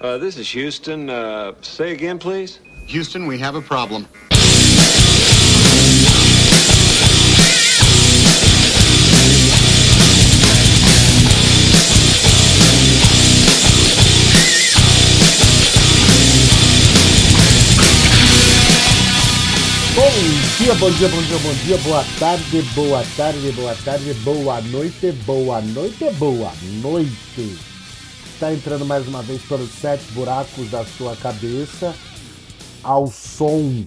Uh, this is Houston. Uh, say again, please. Houston, we have a problem. Bom dia, bom dia, bom dia, bom dia, boa tarde, boa tarde, boa tarde, boa noite, boa noite, boa noite. Está entrando mais uma vez pelos sete buracos da sua cabeça, ao som,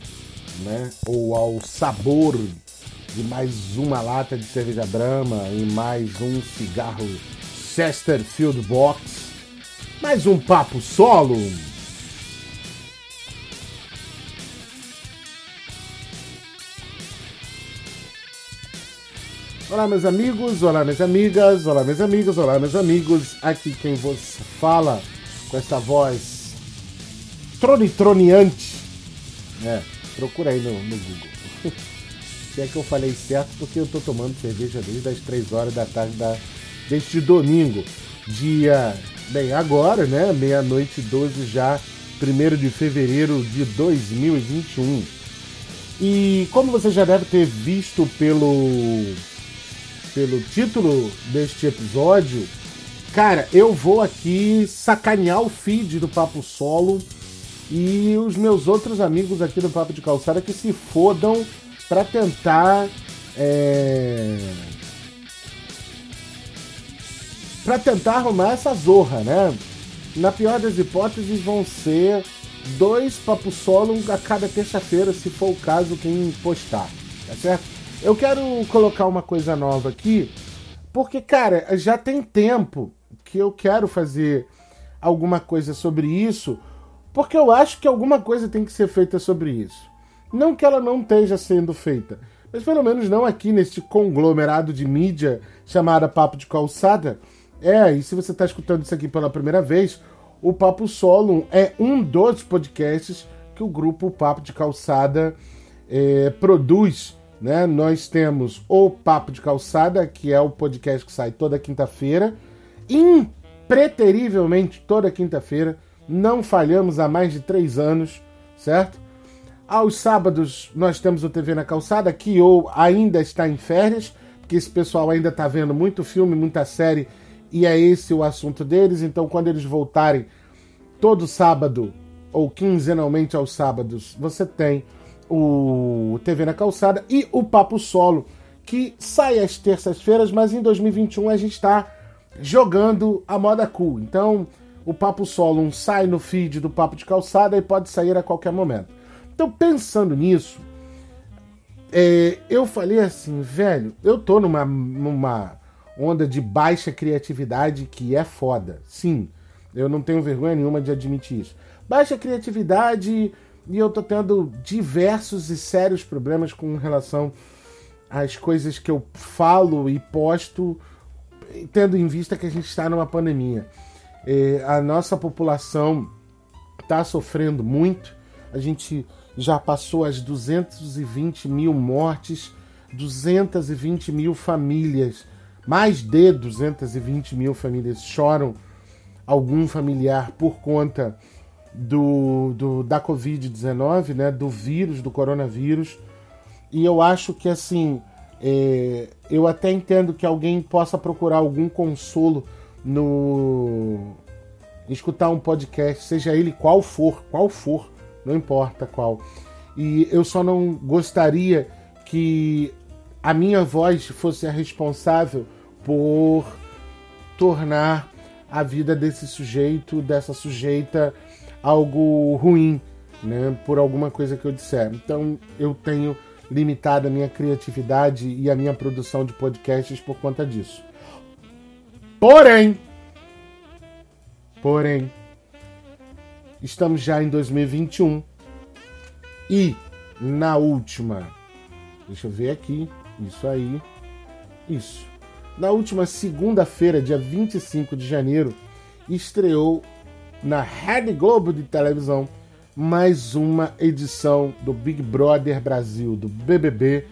né, ou ao sabor de mais uma lata de cerveja Brahma e mais um cigarro Chesterfield Box, mais um papo solo. Olá, meus amigos, olá, minhas amigas, olá, meus amigos, olá, meus amigos. Aqui quem vos fala com essa voz tronitroneante. É, procura aí no, no Google. Se é que eu falei certo, porque eu tô tomando cerveja desde as 3 horas da tarde da, deste domingo. Dia, bem, agora, né? Meia-noite 12 já, 1 de fevereiro de 2021. E como você já deve ter visto pelo pelo título deste episódio, cara, eu vou aqui sacanear o feed do Papo Solo e os meus outros amigos aqui do Papo de Calçada que se fodam para tentar. É... para tentar arrumar essa zorra, né? Na pior das hipóteses, vão ser dois Papo Solo a cada terça-feira, se for o caso, quem postar, tá certo? Eu quero colocar uma coisa nova aqui, porque, cara, já tem tempo que eu quero fazer alguma coisa sobre isso, porque eu acho que alguma coisa tem que ser feita sobre isso. Não que ela não esteja sendo feita, mas pelo menos não aqui neste conglomerado de mídia chamada Papo de Calçada. É, e se você está escutando isso aqui pela primeira vez, o Papo Solo é um dos podcasts que o grupo Papo de Calçada é, produz né? Nós temos o Papo de Calçada, que é o podcast que sai toda quinta-feira, impreterivelmente toda quinta-feira. Não falhamos há mais de três anos, certo? Aos sábados nós temos o TV na Calçada, que ou ainda está em férias, porque esse pessoal ainda está vendo muito filme, muita série, e é esse o assunto deles. Então, quando eles voltarem todo sábado ou quinzenalmente aos sábados, você tem o TV na Calçada e o Papo Solo, que sai às terças-feiras, mas em 2021 a gente está jogando a moda cool. Então, o Papo Solo sai no feed do Papo de Calçada e pode sair a qualquer momento. Então, pensando nisso, é, eu falei assim, velho, eu tô numa, numa onda de baixa criatividade que é foda. Sim, eu não tenho vergonha nenhuma de admitir isso. Baixa criatividade e eu tô tendo diversos e sérios problemas com relação às coisas que eu falo e posto, tendo em vista que a gente está numa pandemia. É, a nossa população está sofrendo muito, a gente já passou as 220 mil mortes, 220 mil famílias, mais de 220 mil famílias choram algum familiar por conta do, do da Covid-19, né, do vírus, do coronavírus. E eu acho que assim, é, eu até entendo que alguém possa procurar algum consolo no escutar um podcast, seja ele qual for, qual for, não importa qual. E eu só não gostaria que a minha voz fosse a responsável por tornar a vida desse sujeito, dessa sujeita, algo ruim, né, por alguma coisa que eu disser. Então eu tenho limitado a minha criatividade e a minha produção de podcasts por conta disso. Porém, porém, estamos já em 2021 e na última, deixa eu ver aqui, isso aí, isso. Na última segunda-feira, dia 25 de janeiro, estreou na Rede Globo de televisão mais uma edição do Big Brother Brasil, do BBB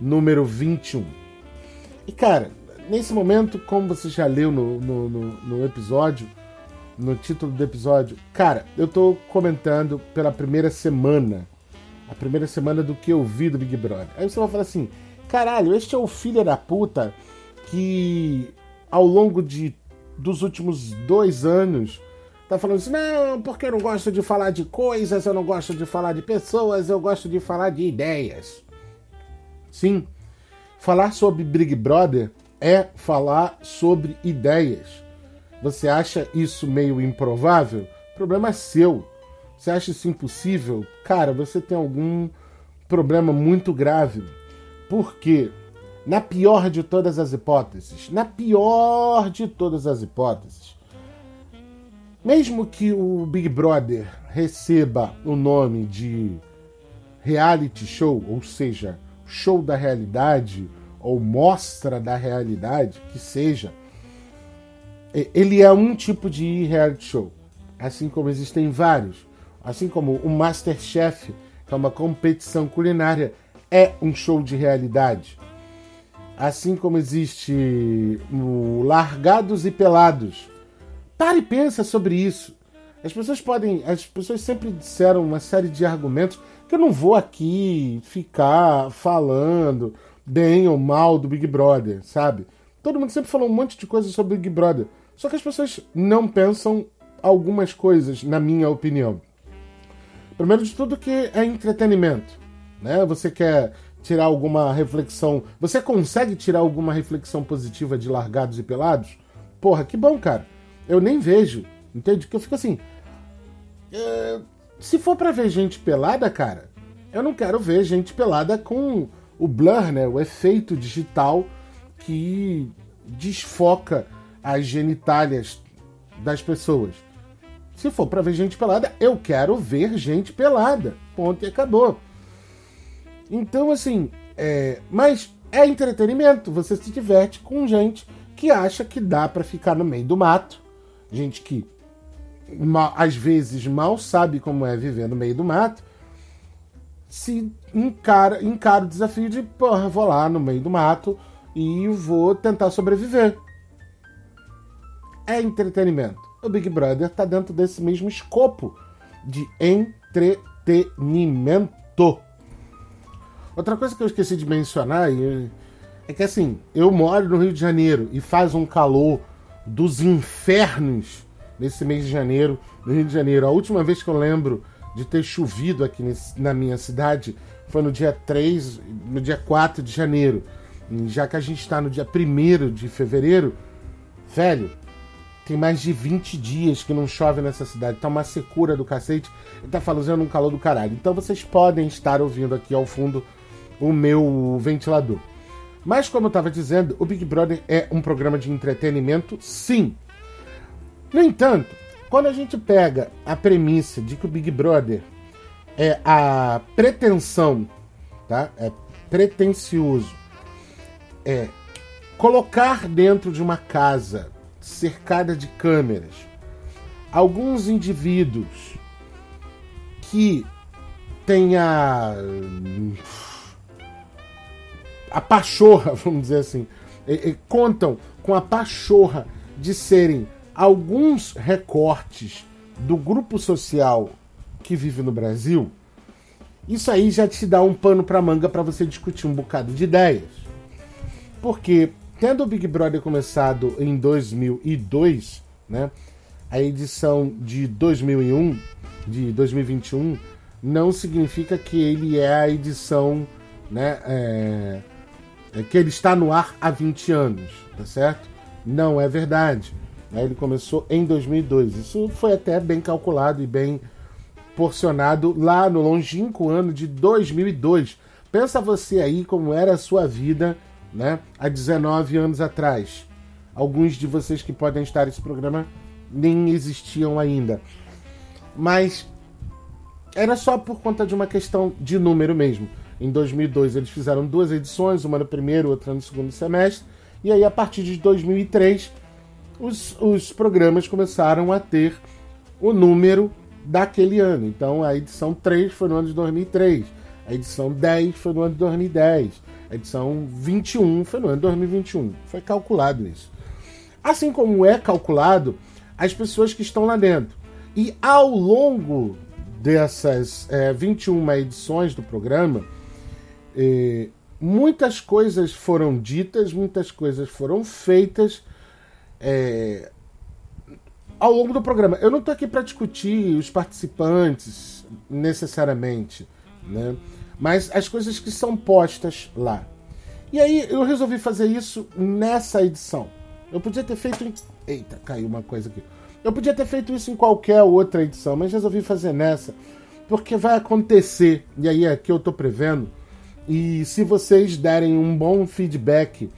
número 21. E cara, nesse momento, como você já leu no, no, no, no episódio, no título do episódio. Cara, eu tô comentando pela primeira semana. A primeira semana do que eu vi do Big Brother. Aí você vai falar assim: caralho, este é o filho da puta que ao longo de, dos últimos dois anos tá falando assim: não, porque eu não gosto de falar de coisas, eu não gosto de falar de pessoas, eu gosto de falar de ideias. Sim, falar sobre Big Brother é falar sobre ideias. Você acha isso meio improvável? Problema é seu. Você acha isso impossível? Cara, você tem algum problema muito grave. Porque, na pior de todas as hipóteses, na pior de todas as hipóteses, mesmo que o Big Brother receba o nome de reality show, ou seja, show da realidade ou mostra da realidade, que seja, ele é um tipo de reality show, assim como existem vários, assim como o Masterchef, que é uma competição culinária, é um show de realidade. Assim como existe o Largados e Pelados, Pare e pensa sobre isso. As pessoas podem. As pessoas sempre disseram uma série de argumentos que eu não vou aqui ficar falando bem ou mal do Big Brother, sabe? Todo mundo sempre falou um monte de coisas sobre o Big Brother. Só que as pessoas não pensam algumas coisas, na minha opinião. Primeiro de tudo que é entretenimento. Né? Você quer tirar alguma reflexão. Você consegue tirar alguma reflexão positiva de largados e pelados? Porra, que bom, cara eu nem vejo. Entende? Que eu fico assim. É, se for para ver gente pelada, cara, eu não quero ver gente pelada com o blur, né? O efeito digital que desfoca as genitálias das pessoas. Se for para ver gente pelada, eu quero ver gente pelada. Ponto e acabou. Então, assim, é... mas é entretenimento. Você se diverte com gente que acha que dá para ficar no meio do mato gente que às vezes mal sabe como é viver no meio do mato, se encara, encara o desafio de, porra, vou lá no meio do mato e vou tentar sobreviver. É entretenimento. O Big Brother está dentro desse mesmo escopo de entretenimento. Outra coisa que eu esqueci de mencionar é que assim, eu moro no Rio de Janeiro e faz um calor dos infernos nesse mês de janeiro, no Rio de Janeiro. A última vez que eu lembro de ter chovido aqui nesse, na minha cidade foi no dia 3, no dia 4 de janeiro. E já que a gente está no dia 1 de fevereiro, velho, tem mais de 20 dias que não chove nessa cidade. Tá uma secura do cacete e tá fazendo um calor do caralho. Então vocês podem estar ouvindo aqui ao fundo o meu ventilador. Mas, como eu estava dizendo, o Big Brother é um programa de entretenimento, sim. No entanto, quando a gente pega a premissa de que o Big Brother é a pretensão, tá? É pretencioso, é colocar dentro de uma casa cercada de câmeras alguns indivíduos que tenha a pachorra, vamos dizer assim, contam com a pachorra de serem alguns recortes do grupo social que vive no Brasil, isso aí já te dá um pano para manga para você discutir um bocado de ideias. Porque tendo o Big Brother começado em 2002, né, a edição de 2001, de 2021, não significa que ele é a edição né, é, é que ele está no ar há 20 anos, tá certo? Não é verdade. Né? Ele começou em 2002. Isso foi até bem calculado e bem porcionado lá no longínquo ano de 2002. Pensa você aí como era a sua vida né, há 19 anos atrás. Alguns de vocês que podem estar nesse programa nem existiam ainda. Mas era só por conta de uma questão de número mesmo. Em 2002 eles fizeram duas edições, uma no primeiro, outra no segundo semestre. E aí a partir de 2003 os, os programas começaram a ter o número daquele ano. Então a edição 3 foi no ano de 2003, a edição 10 foi no ano de 2010, a edição 21 foi no ano de 2021. Foi calculado isso. Assim como é calculado as pessoas que estão lá dentro. E ao longo dessas é, 21 edições do programa, é, muitas coisas foram ditas, muitas coisas foram feitas é, ao longo do programa. Eu não estou aqui para discutir os participantes necessariamente, né? mas as coisas que são postas lá. E aí eu resolvi fazer isso nessa edição. Eu podia ter feito em. Eita, caiu uma coisa aqui. Eu podia ter feito isso em qualquer outra edição, mas resolvi fazer nessa, porque vai acontecer, e aí é que eu estou prevendo. E se vocês derem um bom feedback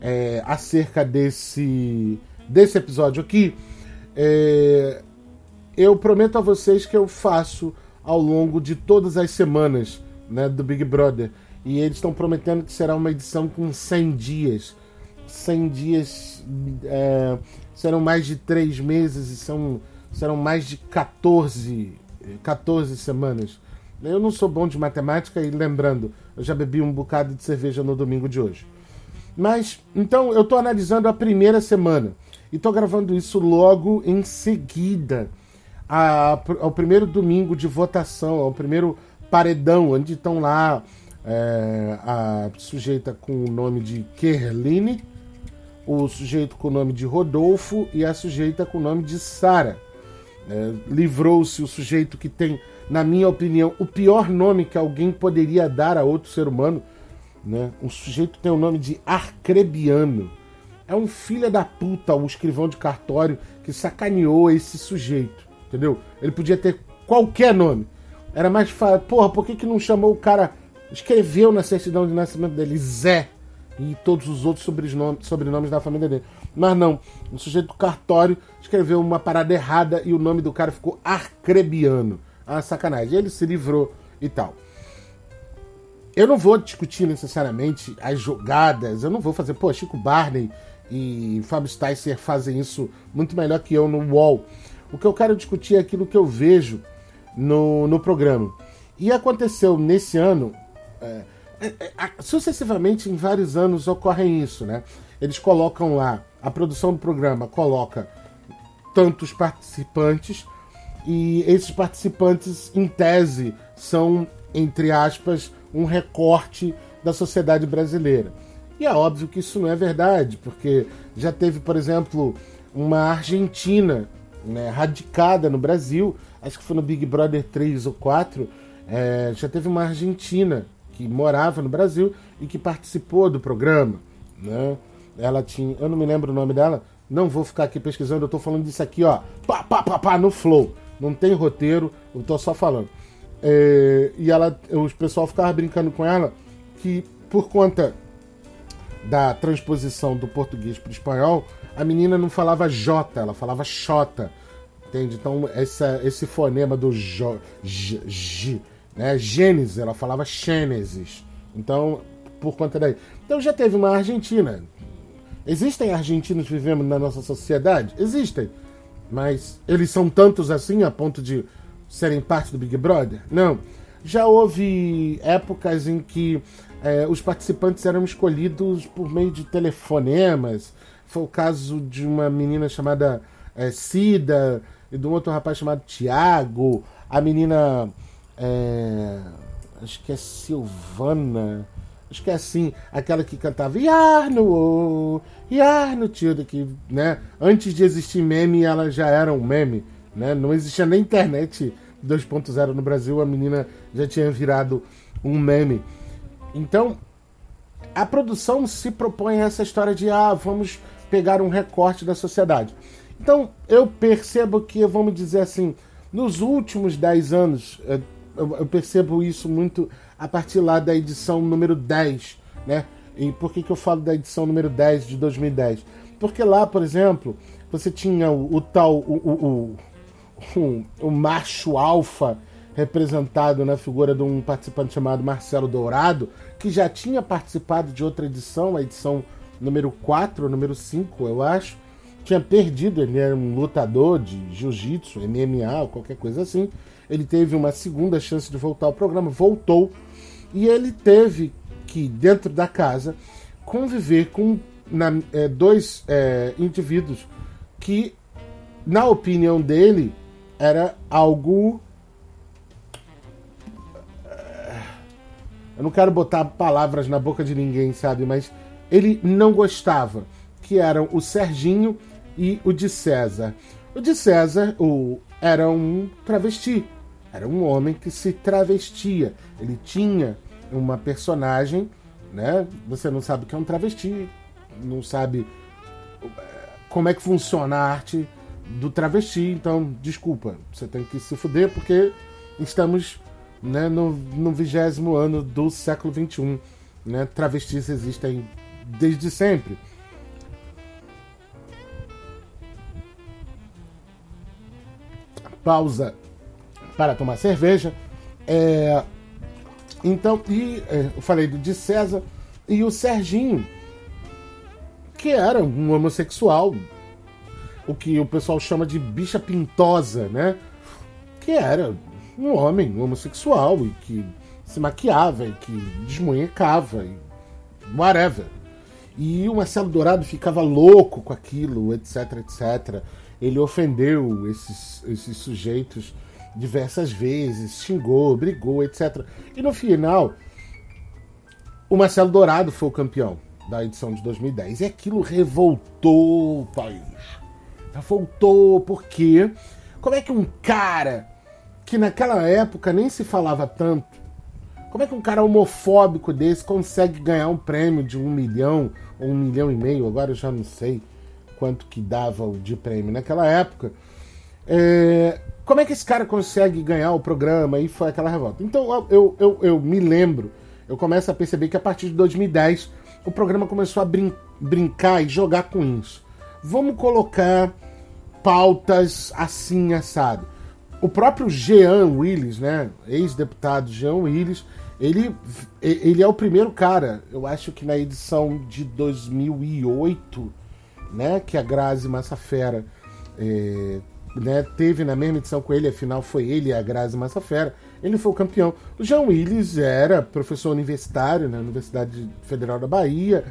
é, acerca desse, desse episódio aqui, é, eu prometo a vocês que eu faço ao longo de todas as semanas né, do Big Brother. E eles estão prometendo que será uma edição com 100 dias. 100 dias é, serão mais de 3 meses e são, serão mais de 14, 14 semanas. Eu não sou bom de matemática e lembrando, eu já bebi um bocado de cerveja no domingo de hoje. Mas, então, eu estou analisando a primeira semana. E estou gravando isso logo em seguida a, ao primeiro domingo de votação, ao primeiro paredão, onde estão lá é, a sujeita com o nome de Kerline, o sujeito com o nome de Rodolfo e a sujeita com o nome de Sara. É, Livrou-se o sujeito que tem, na minha opinião, o pior nome que alguém poderia dar a outro ser humano né? Um sujeito tem o nome de Arcrebiano. É um filho da puta, um escrivão de cartório que sacaneou esse sujeito, entendeu? Ele podia ter qualquer nome. Era mais fácil. Porra, por que, que não chamou o cara. Escreveu na certidão de nascimento dele Zé e todos os outros sobrenomes, sobrenomes da família dele. Mas não, o sujeito do cartório escreveu uma parada errada e o nome do cara ficou Arcrebiano. Ah, sacanagem. Ele se livrou e tal. Eu não vou discutir necessariamente as jogadas, eu não vou fazer, pô, Chico Barney e Fábio Sticer fazem isso muito melhor que eu no UOL. O que eu quero discutir é aquilo que eu vejo no, no programa. E aconteceu nesse ano, é, é, é, sucessivamente em vários anos ocorre isso, né? Eles colocam lá, a produção do programa coloca tantos participantes e esses participantes, em tese, são, entre aspas, um recorte da sociedade brasileira. E é óbvio que isso não é verdade, porque já teve, por exemplo, uma argentina né, radicada no Brasil, acho que foi no Big Brother 3 ou 4, é, já teve uma argentina que morava no Brasil e que participou do programa. Né? Ela tinha, eu não me lembro o nome dela, não vou ficar aqui pesquisando, eu estou falando disso aqui, ó, pá, pá, pá, pá, no flow. Não tem roteiro, eu estou só falando. É, e ela, o pessoal ficava brincando com ela que por conta da transposição do português para o espanhol, a menina não falava J, ela falava Xota. Entende? Então, essa, esse fonema do J, J, J né? Gênesis, ela falava Gênesis. Então, por conta daí. Então, já teve uma Argentina. Existem argentinos vivendo na nossa sociedade? Existem. Mas eles são tantos assim a ponto de serem parte do Big Brother? Não. Já houve épocas em que é, os participantes eram escolhidos por meio de telefonemas. Foi o caso de uma menina chamada é, Cida e de um outro rapaz chamado Tiago. A menina. É, acho que é Silvana. Acho que é assim, aquela que cantava Yarno, Yarno, Tilda, que, né, antes de existir meme, ela já era um meme. Né? Não existia nem internet 2.0 no Brasil, a menina já tinha virado um meme. Então, a produção se propõe a essa história de ah, vamos pegar um recorte da sociedade. Então, eu percebo que, vamos dizer assim, nos últimos 10 anos, eh, eu percebo isso muito a partir lá da edição número 10, né? E por que, que eu falo da edição número 10 de 2010? Porque lá, por exemplo, você tinha o, o tal, o, o, um, um macho alfa representado na figura de um participante chamado Marcelo Dourado, que já tinha participado de outra edição, a edição número 4, número 5, eu acho. Tinha perdido, ele era um lutador de jiu-jitsu, MMA ou qualquer coisa assim. Ele teve uma segunda chance de voltar ao programa, voltou e ele teve que, dentro da casa, conviver com na, é, dois é, indivíduos que na opinião dele, era algo. Eu não quero botar palavras na boca de ninguém, sabe? Mas ele não gostava. Que eram o Serginho e o de César. O de César o, era um travesti. Era um homem que se travestia. Ele tinha uma personagem, né? Você não sabe o que é um travesti, não sabe como é que funciona a arte do travesti. Então, desculpa, você tem que se fuder porque estamos né, no vigésimo ano do século XXI. Né? Travestis existem desde sempre. Pausa para tomar cerveja. É, então, e é, eu falei de César e o Serginho, que era um homossexual, o que o pessoal chama de bicha pintosa, né? Que era um homem homossexual e que se maquiava e que desmunhecava e whatever. E o Marcelo Dourado ficava louco com aquilo, etc, etc. Ele ofendeu esses, esses sujeitos diversas vezes, xingou, brigou, etc. E no final, o Marcelo Dourado foi o campeão da edição de 2010. E aquilo revoltou o país. Revoltou porque como é que um cara que naquela época nem se falava tanto, como é que um cara homofóbico desse consegue ganhar um prêmio de um milhão ou um milhão e meio? Agora eu já não sei quanto que dava o de prêmio naquela época. É, como é que esse cara consegue ganhar o programa? E foi aquela revolta. Então eu, eu, eu me lembro, eu começo a perceber que a partir de 2010 o programa começou a brin brincar e jogar com isso. Vamos colocar pautas assim assado. O próprio Jean Willis, né, ex-deputado Jean Willis, ele, ele é o primeiro cara, eu acho que na edição de 2008, né, que a Grazi Massafera é, né, teve na mesma edição com ele, afinal foi ele a Grazi Massafera, ele foi o campeão. O João Willis era professor universitário na Universidade Federal da Bahia,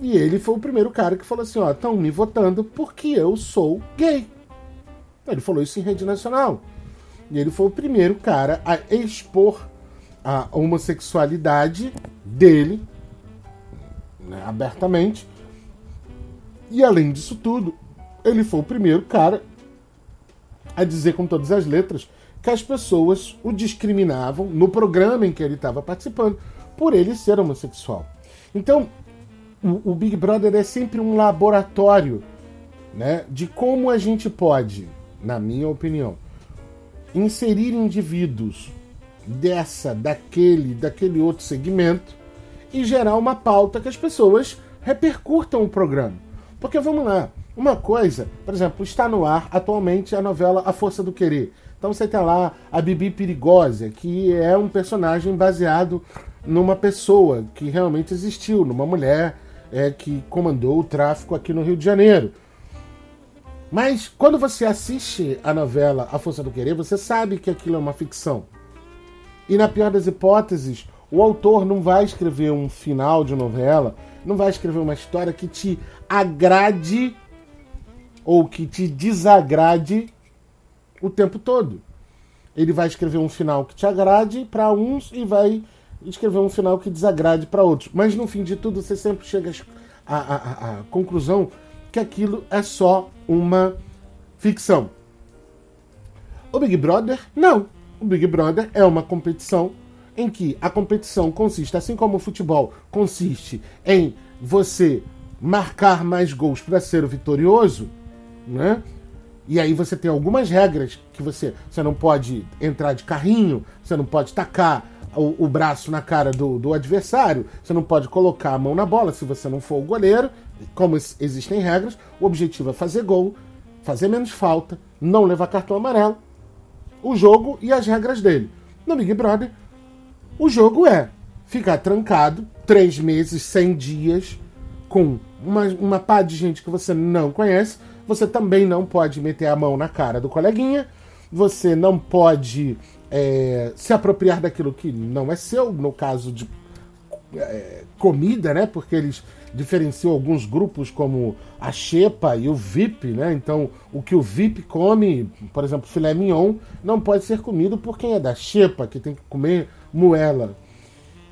e ele foi o primeiro cara que falou assim: ó, estão me votando porque eu sou gay. Ele falou isso em rede nacional. E ele foi o primeiro cara a expor a homossexualidade dele né, abertamente. E além disso tudo, ele foi o primeiro cara a dizer com todas as letras que as pessoas o discriminavam no programa em que ele estava participando por ele ser homossexual. Então, o, o, Big Brother é sempre um laboratório né, de como a gente pode, na minha opinião, inserir indivíduos dessa, daquele, daquele outro segmento e gerar uma pauta que as pessoas repercutam o programa. Porque vamos lá, uma coisa, por exemplo, está no ar atualmente a novela A Força do Querer. Então você tem lá a Bibi Perigosa, que é um personagem baseado numa pessoa que realmente existiu, numa mulher é, que comandou o tráfico aqui no Rio de Janeiro. Mas quando você assiste a novela A Força do Querer, você sabe que aquilo é uma ficção. E na pior das hipóteses, o autor não vai escrever um final de novela, não vai escrever uma história que te agrade ou que te desagrade o tempo todo. Ele vai escrever um final que te agrade para uns e vai escrever um final que desagrade para outros. Mas no fim de tudo, você sempre chega à, à, à conclusão que aquilo é só uma ficção. O Big Brother, não. O Big Brother é uma competição em que a competição consiste, assim como o futebol consiste em você marcar mais gols para ser o vitorioso, né? E aí você tem algumas regras que você, você não pode entrar de carrinho, você não pode tacar o, o braço na cara do, do, adversário, você não pode colocar a mão na bola se você não for o goleiro. Como existem regras, o objetivo é fazer gol, fazer menos falta, não levar cartão amarelo, o jogo e as regras dele. No Big Brother, o jogo é ficar trancado três meses, cem dias, com uma, uma pá de gente que você não conhece você também não pode meter a mão na cara do coleguinha. Você não pode é, se apropriar daquilo que não é seu, no caso de é, comida, né? Porque eles diferenciam alguns grupos como a Xepa e o VIP, né? Então, o que o VIP come, por exemplo, filé mignon, não pode ser comido por quem é da Xepa, que tem que comer moela.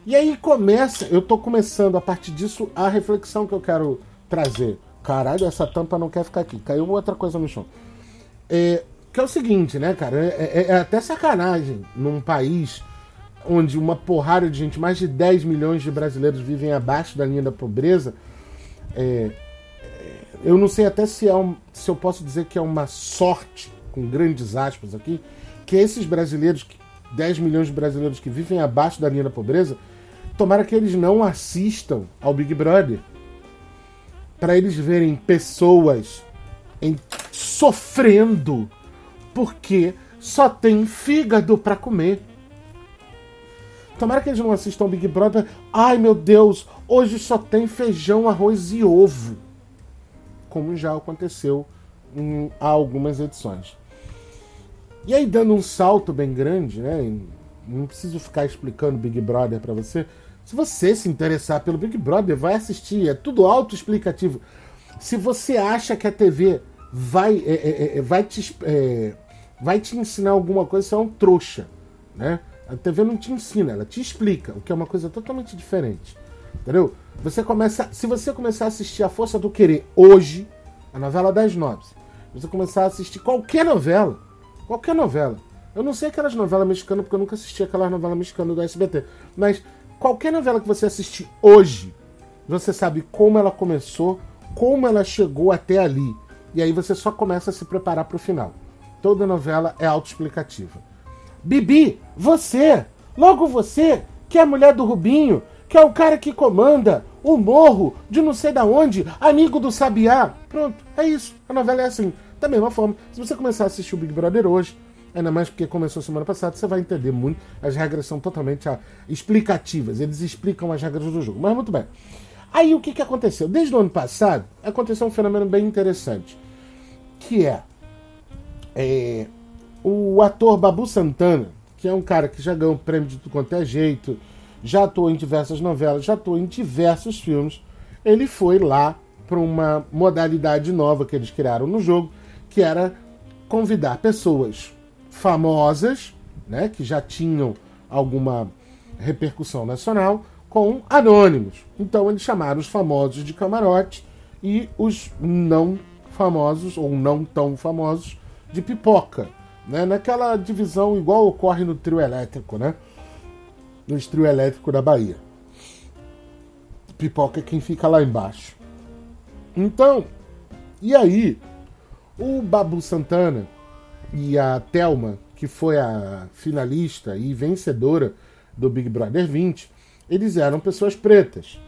E aí começa, eu tô começando a partir disso a reflexão que eu quero trazer. Caralho, essa tampa não quer ficar aqui. Caiu outra coisa no chão. É, que é o seguinte, né, cara? É, é, é até sacanagem num país onde uma porrada de gente, mais de 10 milhões de brasileiros vivem abaixo da linha da pobreza, é, é, eu não sei até se, é um, se eu posso dizer que é uma sorte, com grandes aspas aqui, que esses brasileiros, 10 milhões de brasileiros que vivem abaixo da linha da pobreza, tomara que eles não assistam ao Big Brother. Para eles verem pessoas em, sofrendo porque só tem fígado para comer. Tomara que eles não assistam Big Brother. Ai meu Deus, hoje só tem feijão, arroz e ovo. Como já aconteceu em algumas edições. E aí, dando um salto bem grande, né? Não preciso ficar explicando Big Brother para você. Se você se interessar pelo Big Brother, vai assistir. É tudo autoexplicativo. Se você acha que a TV vai, é, é, é, vai, te, é, vai te ensinar alguma coisa, você é um trouxa. Né? A TV não te ensina, ela te explica, o que é uma coisa totalmente diferente. Entendeu? Você começa, se você começar a assistir A Força do Querer hoje, a novela das nove, você começar a assistir qualquer novela, qualquer novela. Eu não sei aquelas novelas mexicanas porque eu nunca assisti aquelas novelas mexicanas do SBT, mas qualquer novela que você assistir hoje, você sabe como ela começou, como ela chegou até ali. E aí você só começa a se preparar para o final. Toda novela é autoexplicativa. Bibi, você, logo você, que é a mulher do Rubinho, que é o cara que comanda o morro de não sei da onde, amigo do Sabiá. Pronto, é isso. A novela é assim. Da mesma forma, se você começar a assistir o Big Brother hoje, ainda mais porque começou semana passada, você vai entender muito. As regras são totalmente ah, explicativas. Eles explicam as regras do jogo. Mas muito bem. Aí o que, que aconteceu? Desde o ano passado, aconteceu um fenômeno bem interessante. Que é, é o ator Babu Santana, que é um cara que já ganhou prêmio de tudo quanto é jeito, já atuou em diversas novelas, já atuou em diversos filmes, ele foi lá para uma modalidade nova que eles criaram no jogo, que era convidar pessoas famosas, né, que já tinham alguma repercussão nacional, com anônimos. Então eles chamaram os famosos de camarote e os não famosos ou não tão famosos de pipoca né? naquela divisão igual ocorre no trio elétrico, né? No trio elétrico da Bahia. Pipoca é quem fica lá embaixo. Então, e aí, o Babu Santana e a Thelma, que foi a finalista e vencedora do Big Brother 20, eles eram pessoas pretas.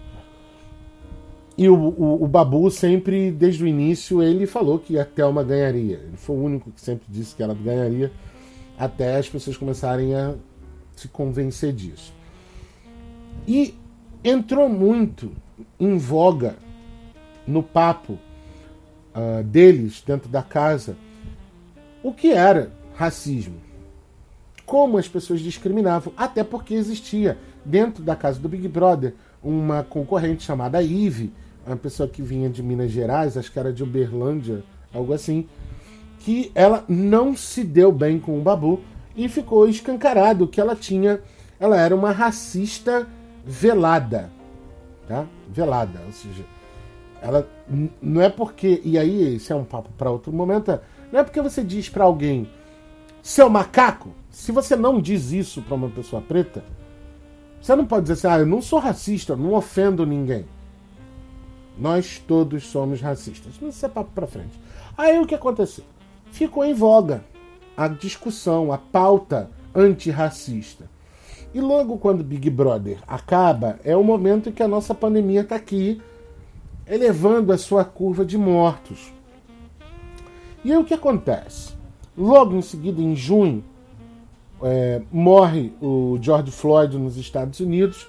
E o, o, o, Babu sempre, desde o início, ele falou que a Thelma ganharia. Ele foi o único que sempre disse que ela ganharia, até as pessoas começarem a se convencer disso. E entrou muito em voga no papo uh, deles dentro da casa o que era racismo. Como as pessoas discriminavam, até porque existia dentro da casa do Big Brother uma concorrente chamada Ive, uma pessoa que vinha de Minas Gerais, acho que era de Uberlândia, algo assim, que ela não se deu bem com o Babu e ficou escancarado que ela tinha, ela era uma racista velada, tá? Velada, ou seja, ela não é porque e aí esse é um papo para outro momento, não é porque você diz para alguém seu macaco, se você não diz isso para uma pessoa preta, você não pode dizer assim, ah, eu não sou racista, eu não ofendo ninguém. Nós todos somos racistas. Mas isso é papo para frente. Aí o que aconteceu? Ficou em voga a discussão, a pauta antirracista. E logo quando Big Brother acaba, é o momento em que a nossa pandemia está aqui, elevando a sua curva de mortos. E aí o que acontece? Logo em seguida, em junho, é, morre o George Floyd nos Estados Unidos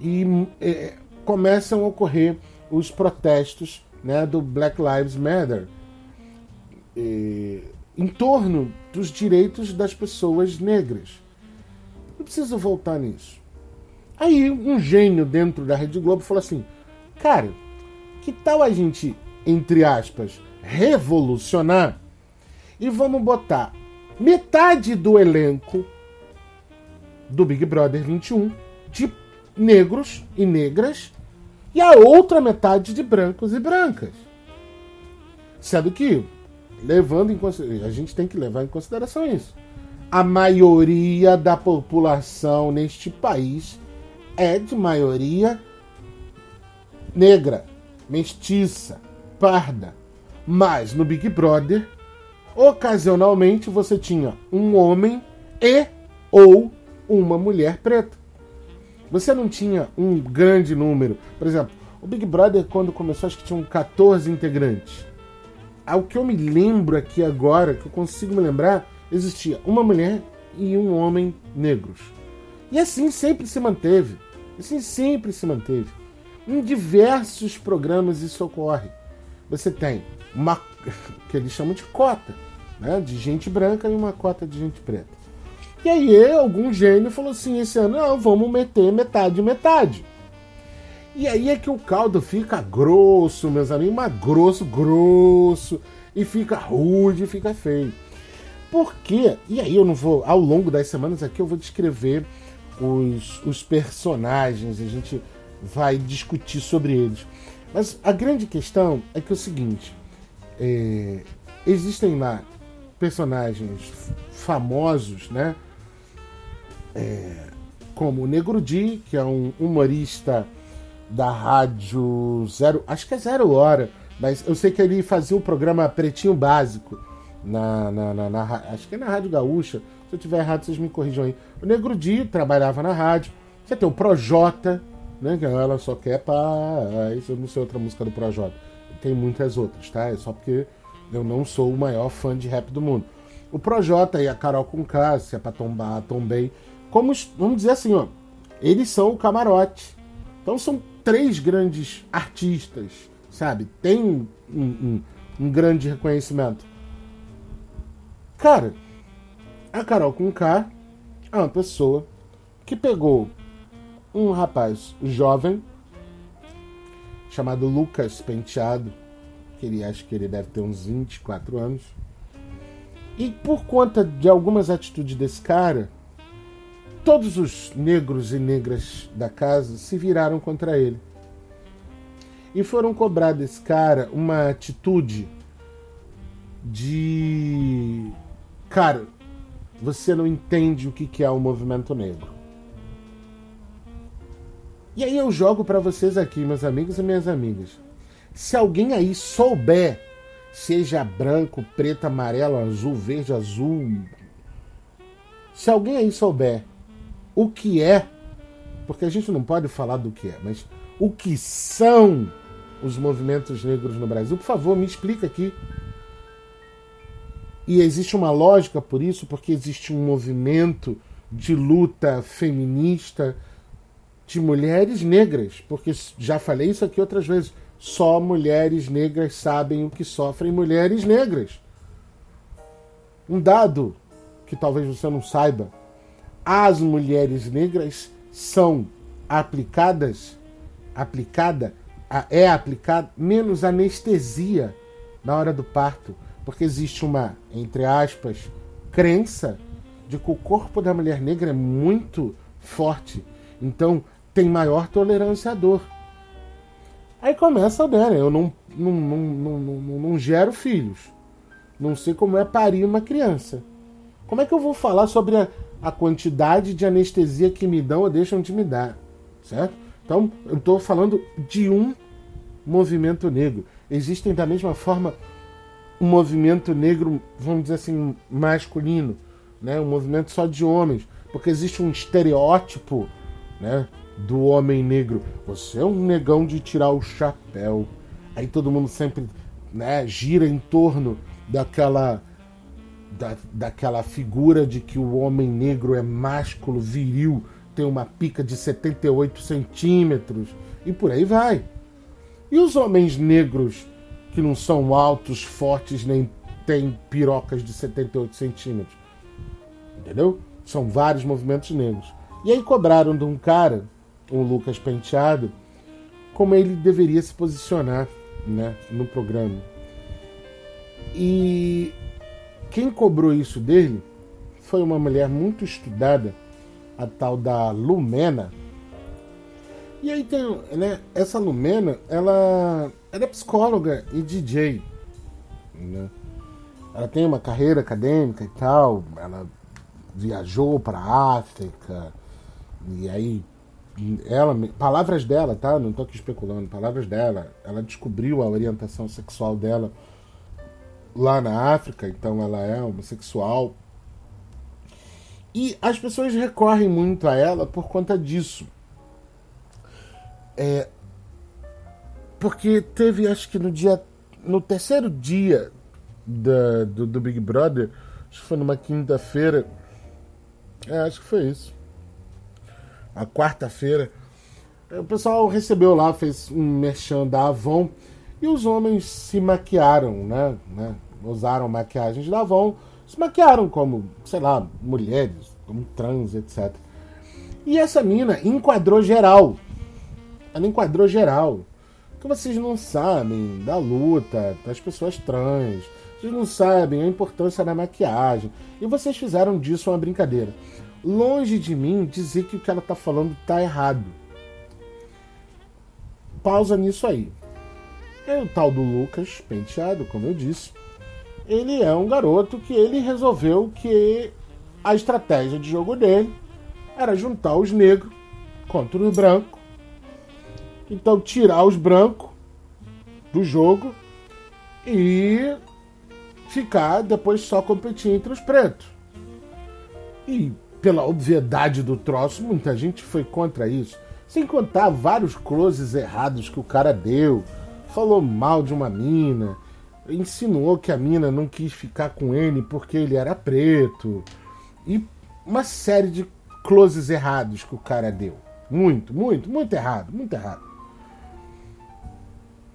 e é, começam a ocorrer os protestos né, do Black Lives Matter e, em torno dos direitos das pessoas negras. Não preciso voltar nisso. Aí um gênio dentro da Rede Globo falou assim: cara, que tal a gente, entre aspas, revolucionar e vamos botar metade do elenco do Big Brother 21 de negros e negras e a outra metade de brancos e brancas. Sendo que, levando em a gente tem que levar em consideração isso. A maioria da população neste país é de maioria negra, mestiça, parda. Mas no Big Brother, ocasionalmente você tinha um homem e ou uma mulher preta. Você não tinha um grande número. Por exemplo, o Big Brother, quando começou, acho que tinham 14 integrantes. Ao que eu me lembro aqui agora, que eu consigo me lembrar, existia uma mulher e um homem negros. E assim sempre se manteve. Assim sempre se manteve. Em diversos programas isso ocorre. Você tem uma que eles chamam de cota, né, de gente branca e uma cota de gente preta. E aí algum gênio falou assim esse ano, não, vamos meter metade metade. E aí é que o caldo fica grosso, meus amigos, mas grosso, grosso, e fica rude, fica feio. Por quê? E aí eu não vou, ao longo das semanas aqui, eu vou descrever os, os personagens, a gente vai discutir sobre eles. Mas a grande questão é que é o seguinte: é, existem lá personagens famosos, né? É, como o Negro Di, que é um humorista da rádio Zero, acho que é Zero Hora, mas eu sei que ele fazia o programa Pretinho Básico na, na, na, na acho que é na Rádio Gaúcha. Se eu tiver errado, vocês me corrijam aí. O Negro Di trabalhava na rádio. Você tem o Projota, né? Que ela só quer paz. Eu não sei outra música do Projota. Tem muitas outras, tá? É só porque eu não sou o maior fã de rap do mundo. O Projota e a Carol Conká, se é pra tombar, tombei. Como, vamos dizer assim, ó. Eles são o camarote. Então são três grandes artistas, sabe? Tem um, um, um grande reconhecimento. Cara, a Carol Conká é uma pessoa que pegou um rapaz jovem chamado Lucas Penteado, que ele acha que ele deve ter uns 24 anos. E por conta de algumas atitudes desse cara, todos os negros e negras da casa se viraram contra ele. E foram cobrar desse cara uma atitude de. Cara, você não entende o que é o movimento negro. E aí eu jogo para vocês aqui, meus amigos e minhas amigas. Se alguém aí souber, seja branco, preto, amarelo, azul, verde, azul, se alguém aí souber o que é, porque a gente não pode falar do que é, mas o que são os movimentos negros no Brasil, por favor, me explica aqui. E existe uma lógica por isso, porque existe um movimento de luta feminista de mulheres negras, porque já falei isso aqui outras vezes. Só mulheres negras sabem o que sofrem mulheres negras. Um dado que talvez você não saiba: as mulheres negras são aplicadas, aplicada, é aplicada menos anestesia na hora do parto, porque existe uma, entre aspas, crença de que o corpo da mulher negra é muito forte. Então, tem maior tolerância à dor. Aí começa, né? Eu não, não, não, não, não, não gero filhos. Não sei como é parir uma criança. Como é que eu vou falar sobre a, a quantidade de anestesia que me dão ou deixam de me dar? Certo? Então, eu estou falando de um movimento negro. Existem da mesma forma um movimento negro, vamos dizer assim, masculino, né? um movimento só de homens, porque existe um estereótipo né? Do homem negro. Você é um negão de tirar o chapéu. Aí todo mundo sempre né, gira em torno daquela da, daquela figura de que o homem negro é másculo, viril, tem uma pica de 78 centímetros e por aí vai. E os homens negros que não são altos, fortes, nem têm pirocas de 78 centímetros? Entendeu? São vários movimentos negros. E aí cobraram de um cara o Lucas Penteado como ele deveria se posicionar né, no programa. E quem cobrou isso dele foi uma mulher muito estudada, a tal da Lumena. E aí tem, né, essa Lumena, ela, ela é psicóloga e DJ, né? Ela tem uma carreira acadêmica e tal, ela viajou para África, e aí ela, palavras dela, tá? Não tô aqui especulando, palavras dela. Ela descobriu a orientação sexual dela lá na África, então ela é homossexual. E as pessoas recorrem muito a ela por conta disso. É, porque teve, acho que no dia. No terceiro dia da, do, do Big Brother, acho que foi numa quinta-feira. É, acho que foi isso a quarta-feira. O pessoal recebeu lá, fez um merchan da Avon e os homens se maquiaram, né? né? Usaram maquiagens da Avon, se maquiaram como, sei lá, mulheres, como trans, etc. E essa mina enquadrou geral. Ela enquadrou geral. Que vocês não sabem da luta das pessoas trans. Vocês não sabem a importância da maquiagem. E vocês fizeram disso uma brincadeira longe de mim dizer que o que ela está falando está errado. Pausa nisso aí. É o tal do Lucas Penteado, como eu disse. Ele é um garoto que ele resolveu que a estratégia de jogo dele era juntar os negros contra os brancos. Então tirar os brancos do jogo e ficar depois só competir entre os pretos. E pela obviedade do troço, muita gente foi contra isso. Sem contar vários closes errados que o cara deu. Falou mal de uma mina. Insinuou que a mina não quis ficar com ele porque ele era preto. E uma série de closes errados que o cara deu. Muito, muito, muito errado, muito errado.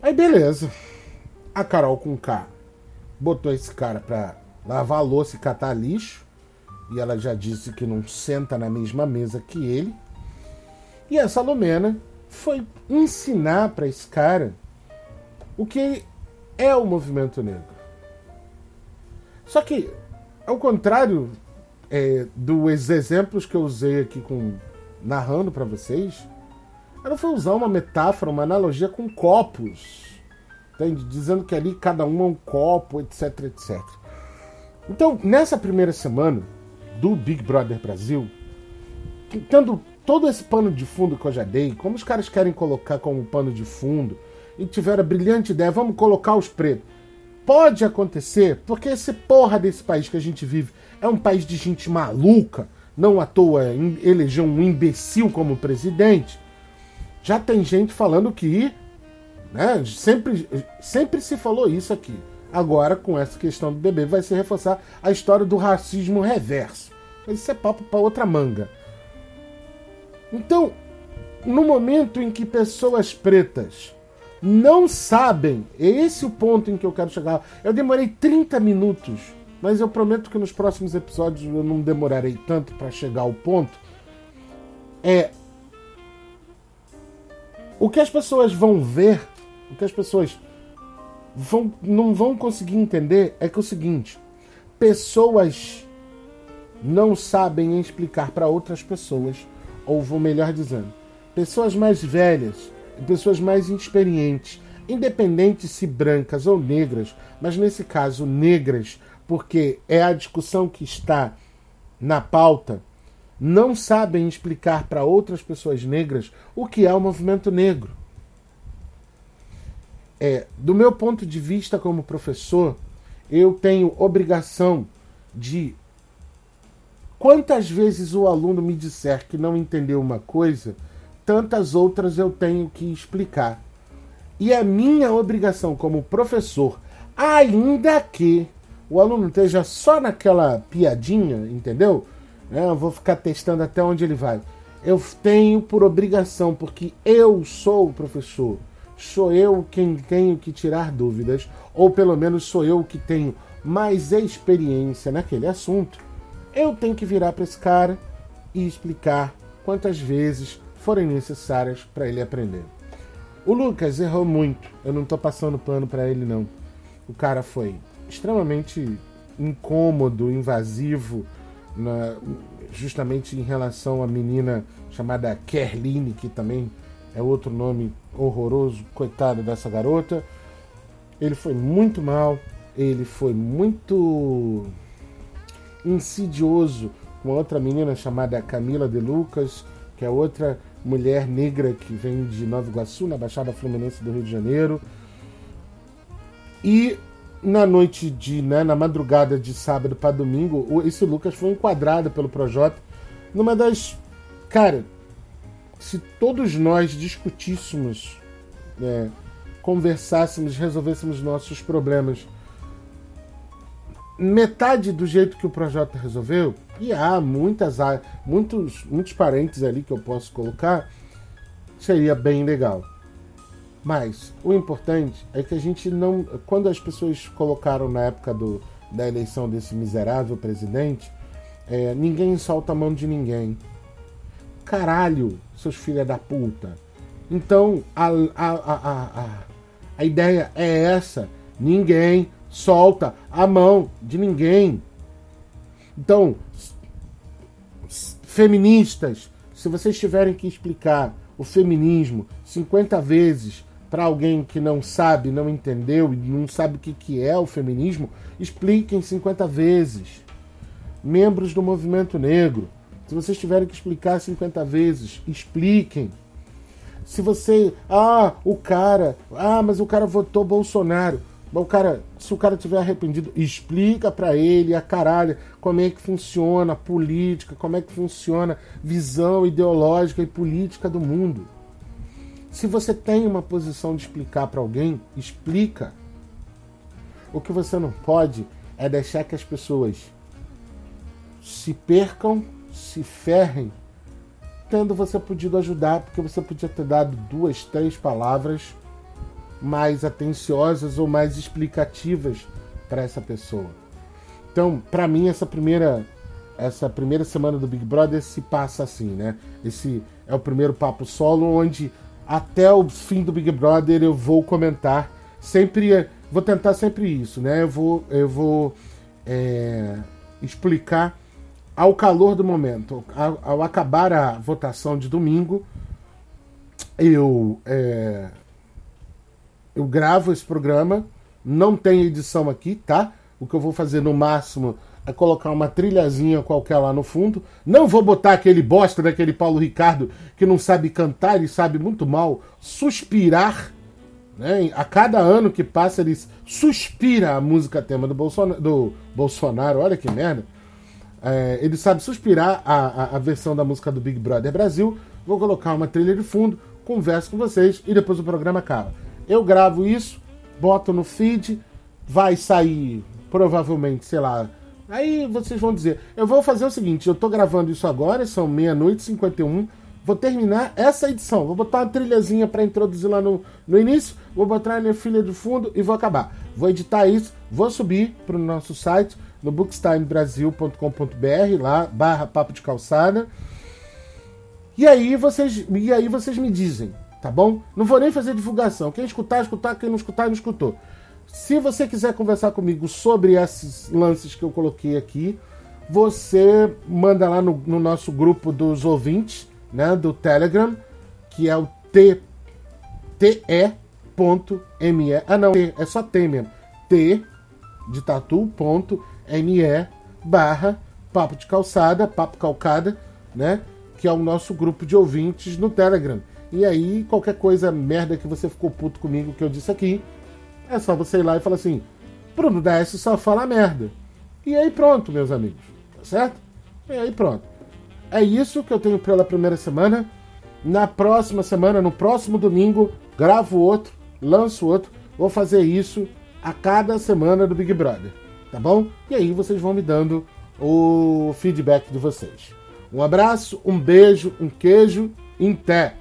Aí beleza. A Carol com K botou esse cara pra lavar louça e catar lixo e ela já disse que não senta na mesma mesa que ele. E a Salomena foi ensinar para esse cara o que é o movimento negro. Só que, ao contrário é, dos exemplos que eu usei aqui com narrando para vocês, ela foi usar uma metáfora, uma analogia com copos, entende? dizendo que ali cada um é um copo, etc, etc. Então, nessa primeira semana, do Big Brother Brasil, tendo todo esse pano de fundo que eu já dei, como os caras querem colocar como pano de fundo, e tiveram a brilhante ideia, vamos colocar os pretos. Pode acontecer, porque esse porra desse país que a gente vive é um país de gente maluca, não à toa elegeu um imbecil como presidente. Já tem gente falando que, né, sempre, sempre se falou isso aqui. Agora, com essa questão do bebê, vai se reforçar a história do racismo reverso. Mas isso é papo para outra manga. Então, no momento em que pessoas pretas não sabem, é esse o ponto em que eu quero chegar. Eu demorei 30 minutos, mas eu prometo que nos próximos episódios eu não demorarei tanto para chegar ao ponto. É o que as pessoas vão ver, o que as pessoas vão, não vão conseguir entender é que é o seguinte: pessoas não sabem explicar para outras pessoas, ou vou melhor dizendo, pessoas mais velhas e pessoas mais inexperientes, independente se brancas ou negras, mas nesse caso negras, porque é a discussão que está na pauta, não sabem explicar para outras pessoas negras o que é o movimento negro. É, do meu ponto de vista como professor, eu tenho obrigação de Quantas vezes o aluno me disser que não entendeu uma coisa, tantas outras eu tenho que explicar. E é minha obrigação como professor, ainda que o aluno esteja só naquela piadinha, entendeu? É, eu vou ficar testando até onde ele vai. Eu tenho por obrigação, porque eu sou o professor. Sou eu quem tenho que tirar dúvidas, ou pelo menos sou eu que tenho mais experiência naquele assunto eu tenho que virar para esse cara e explicar quantas vezes forem necessárias para ele aprender. O Lucas errou muito. Eu não estou passando pano para ele não. O cara foi extremamente incômodo, invasivo, na, justamente em relação à menina chamada Kerline, que também é outro nome horroroso, coitada dessa garota. Ele foi muito mal, ele foi muito insidioso com outra menina chamada Camila de Lucas, que é outra mulher negra que vem de Nova Iguaçu, na Baixada Fluminense do Rio de Janeiro. E na noite de, né, na madrugada de sábado para domingo, esse Lucas foi enquadrado pelo Projota numa das. Cara, se todos nós discutíssemos, é, conversássemos, resolvêssemos nossos problemas metade do jeito que o Projota resolveu, e há muitas muitos, muitos parentes ali que eu posso colocar, seria bem legal. Mas o importante é que a gente não. Quando as pessoas colocaram na época do, da eleição desse miserável presidente, é, ninguém solta a mão de ninguém. Caralho, seus filhos da puta. Então a, a, a, a, a ideia é essa. Ninguém solta a mão de ninguém. Então, feministas, se vocês tiverem que explicar o feminismo 50 vezes para alguém que não sabe, não entendeu e não sabe o que, é o feminismo, expliquem 50 vezes. Membros do movimento negro, se vocês tiverem que explicar 50 vezes, expliquem. Se você, ah, o cara, ah, mas o cara votou Bolsonaro. Bom, cara, se o cara tiver arrependido, explica para ele a caralho como é que funciona a política, como é que funciona visão ideológica e política do mundo. Se você tem uma posição de explicar para alguém, explica. O que você não pode é deixar que as pessoas se percam, se ferrem, tendo você podido ajudar, porque você podia ter dado duas, três palavras mais atenciosas ou mais explicativas para essa pessoa. Então, para mim essa primeira essa primeira semana do Big Brother se passa assim, né? Esse é o primeiro papo solo onde até o fim do Big Brother eu vou comentar sempre vou tentar sempre isso, né? Eu vou eu vou é, explicar ao calor do momento, ao, ao, acabar a votação de domingo, eu é, eu gravo esse programa, não tem edição aqui, tá? O que eu vou fazer no máximo é colocar uma trilhazinha qualquer lá no fundo. Não vou botar aquele bosta daquele Paulo Ricardo que não sabe cantar e sabe muito mal suspirar. Né? A cada ano que passa, ele suspira a música tema do Bolsonaro. Do Bolsonaro olha que merda. É, ele sabe suspirar a, a, a versão da música do Big Brother Brasil. Vou colocar uma trilha de fundo, converso com vocês e depois o programa acaba. Eu gravo isso, boto no feed, vai sair provavelmente, sei lá. Aí vocês vão dizer, eu vou fazer o seguinte, eu tô gravando isso agora, são meia-noite e 51. Vou terminar essa edição. Vou botar uma trilhazinha para introduzir lá no, no início. Vou botar a minha filha do fundo e vou acabar. Vou editar isso, vou subir para o nosso site no bookstimebrasil.com.br, lá, barra papo de calçada. E aí vocês, e aí vocês me dizem, tá bom? Não vou nem fazer divulgação. Quem escutar, escutar. Quem não escutar, não escutou. Se você quiser conversar comigo sobre esses lances que eu coloquei aqui, você manda lá no, no nosso grupo dos ouvintes, né, do Telegram, que é o t te.me. Ah, não, é só T mesmo. T de tatu.me barra papo de calçada, papo calcada, né? Que é o nosso grupo de ouvintes no Telegram. E aí, qualquer coisa merda que você ficou puto comigo que eu disse aqui, é só você ir lá e falar assim: Bruno Décio só fala merda. E aí pronto, meus amigos. Tá certo? E aí pronto. É isso que eu tenho pela primeira semana. Na próxima semana, no próximo domingo, gravo outro, lanço outro. Vou fazer isso a cada semana do Big Brother. Tá bom? E aí vocês vão me dando o feedback de vocês. Um abraço, um beijo, um queijo, em té.